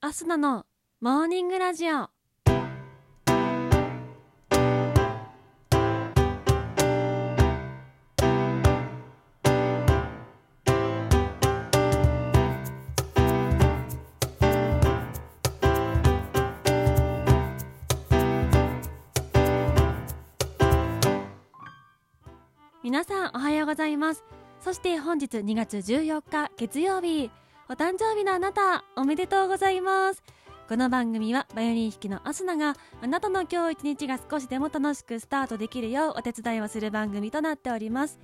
アスナのモーニングラジオ。皆さんおはようございます。そして本日2月14日月曜日。お誕生日のあなたおめでとうございます。この番組はバイオリン弾きのアスナがあなたの今日一日が少しでも楽しくスタートできるようお手伝いをする番組となっております。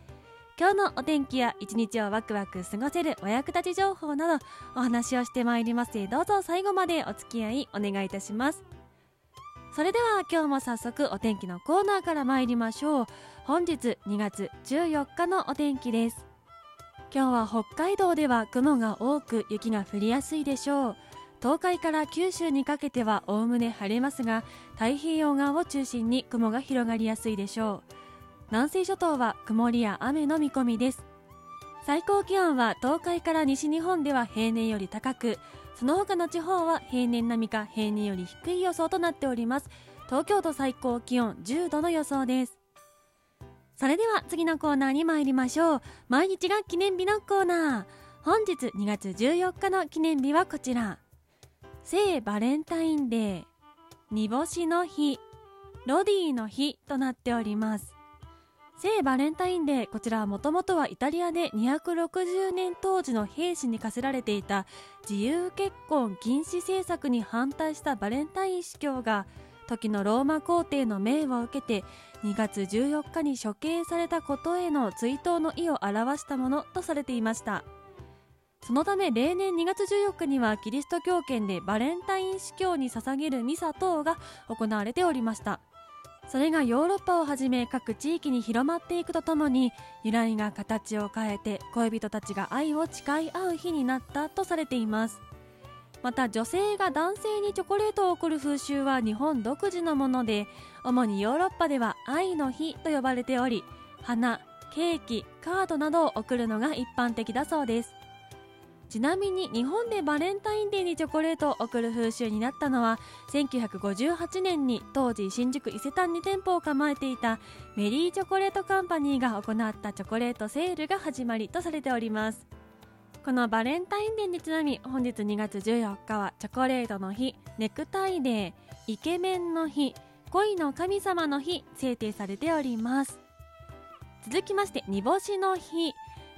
今日のお天気や一日をワクワク過ごせるお役立ち情報などお話をしてまいります。どうぞ最後までお付き合いお願いいたします。それでは今日も早速お天気のコーナーから参りましょう。本日2月14日のお天気です。今日は北海道では雲が多く雪が降りやすいでしょう。東海から九州にかけてはおおむね晴れますが太平洋側を中心に雲が広がりやすいでしょう。南西諸島は曇りや雨の見込みです。最高気温は東海から西日本では平年より高くその他の地方は平年並みか平年より低い予想となっております。東京都最高気温10度の予想です。それでは次のコーナーに参りましょう。毎日が記念日のコーナー。本日2月14日の記念日はこちら。聖バレンタインデー。煮干しの日。ロディの日となっております。聖バレンタインデー。こちらはもともとはイタリアで260年当時の兵士に課せられていた自由結婚禁止政策に反対したバレンタイン司教が時のローマ皇帝の命を受けて2月14日に処刑されたことへの追悼の意を表したものとされていました。そのため例年2月14日にはキリスト教圏でバレンタイン司教に捧げるミサ等が行われておりました。それがヨーロッパをはじめ各地域に広まっていくとともに由来が形を変えて恋人たちが愛を誓い合う日になったとされています。また女性が男性にチョコレートを贈る風習は日本独自のもので主にヨーロッパでは愛の日と呼ばれており花ケーキカードなどを贈るのが一般的だそうです。ちなみに日本でバレンタインデーにチョコレートを贈る風習になったのは1958年に当時新宿伊勢丹に店舗を構えていたメリーチョコレートカンパニーが行ったチョコレートセールが始まりとされております。このバレンタインデーにちなみ本日2月14日はチョコレートの日ネクタイデーイケメンの日恋の神様の日制定されております。続きまして煮干しの日。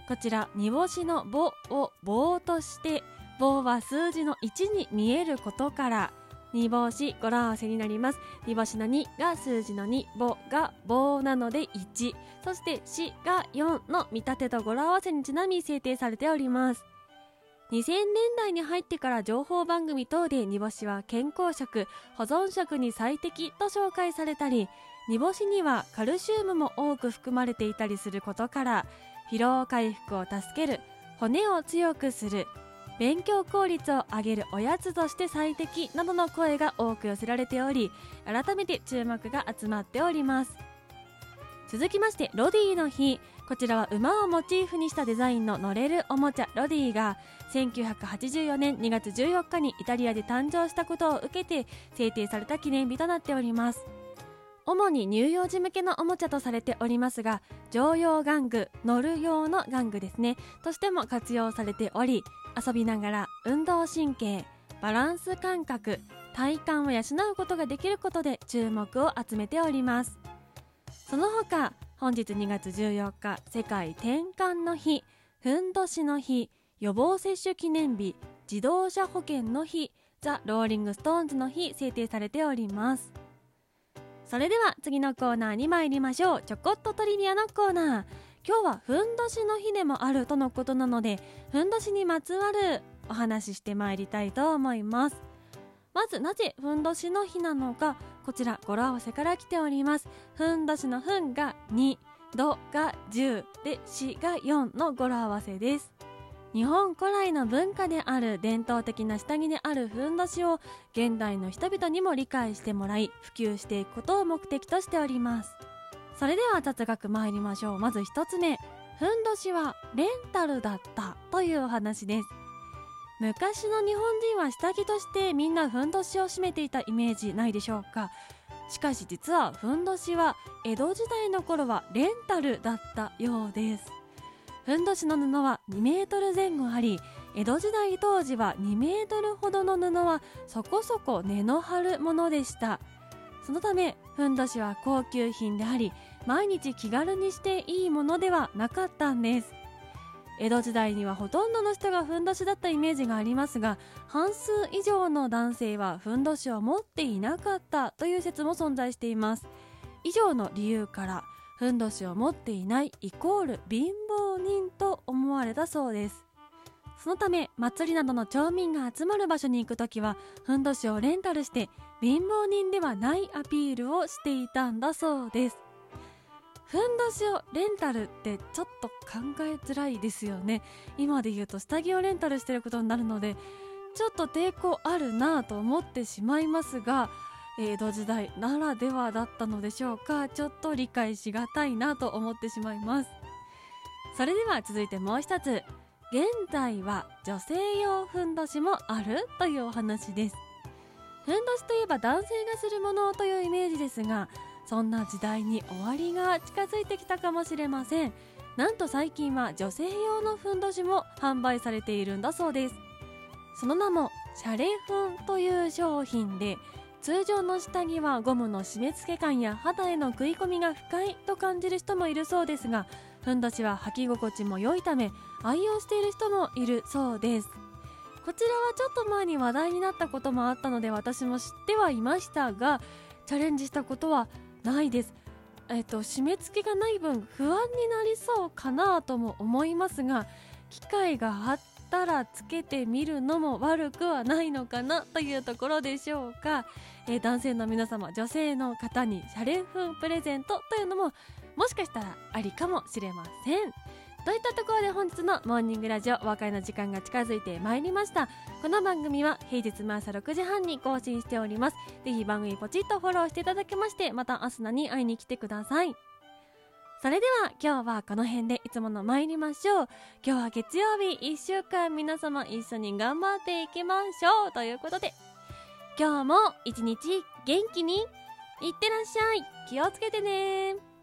こちら煮干しの棒を棒として棒は数字の1に見えることから煮干し語呂合わせになります。煮干しの2が数字の2棒が棒なので1そして死が4の見立てと語呂合わせにちなみ制定されております。2000年代に入ってから情報番組等で煮干しは健康食保存食に最適と紹介されたり煮干しにはカルシウムも多く含まれていたりすることから疲労回復を助ける骨を強くする勉強効率を上げるおやつとして最適などの声が多く寄せられており改めて注目が集まっております。続きましてロディの日。こちらは馬をモチーフにしたデザインの乗れるおもちゃロディが1984年2月14日にイタリアで誕生したことを受けて制定された記念日となっております。主に乳幼児向けのおもちゃとされておりますが常用玩具乗る用の玩具ですね。としても活用されており遊びながら運動神経バランス感覚体幹を養うことができることで注目を集めております。その他本日2月14日世界てんかんの日ふんどしの日予防接種記念日自動車保険の日ザ・ローリング・ストーンズの日制定されております。それでは次のコーナーに参りましょう。ちょこっとトリビアのコーナー。今日はふんどしの日でもあるとのことなのでふんどしにまつわるお話ししてまいりたいと思います。まずなぜふんどしの日なのかこちら語呂合わせから来ております。ふんどしのふんが2どが10でしが4の語呂合わせです。日本古来の文化である伝統的な下着であるふんどしを現代の人々にも理解してもらい普及していくことを目的としております。それでは雑学参りましょう。まず1つ目。ふんどしはレンタルだったというお話です。昔の日本人は下着としてみんなふんどしを締めていたイメージないでしょうか。しかし実はふんどしは江戸時代の頃はレンタルだったようです。ふんどしの布は2メートル前後あり江戸時代当時は2メートルほどの布はそこそこ根の張るものでした。そのためふんどしは高級品であり毎日気軽にしていいものではなかったんです。江戸時代にはほとんどの人がふんどしだったイメージがありますが半数以上の男性はふんどしを持っていなかったという説も存在しています。以上の理由からふんどしを持っていないイコール貧乏人と思われたそうです。そのため祭りなどの町民が集まる場所に行く時はふんどしをレンタルして貧乏人ではないアピールをしていたんだそうです。ふんどしをレンタルってちょっと考えづらいですよね。今で言うと下着をレンタルしてることになるのでちょっと抵抗あるなぁと思ってしまいますが江戸時代ならではだったのでしょうか。ちょっと理解しがたいなと思ってしまいます。それでは続いてもう一つ。現在は女性用ふんどしもあるというお話です。ふんどしといえば男性がするものというイメージですがそんな時代に終わりが近づいてきたかもしれません。なんと最近は女性用のふんどしも販売されているんだそうです。その名もシャレフンという商品で通常の下着はゴムの締め付け感や肌への食い込みが深いと感じる人もいるそうですがふんどしは履き心地も良いため愛用している人もいるそうです。こちらはちょっと前に話題になったこともあったので私も知ってはいましたがチャレンジしたことはないです。えっ、と締め付けがない分不安になりそうかなとも思いますが機会があったらつけてみるのも悪くはないのかなというところでしょうか、えー、男性の皆様女性の方にシャレンフンプレゼントというのももしかしたらありかもしれません。といったところで本日のモーニングラジオお別れの時間が近づいてまいりました。この番組は平日毎朝6時半に更新しております。ぜひ番組ポチッとフォローしていただきましてまたアスナに会いに来てください。それでは今日はこの辺でいつもの参りましょう。今日は月曜日1週間皆様一緒に頑張っていきましょうということで今日も一日元気にいってらっしゃい。気をつけてね。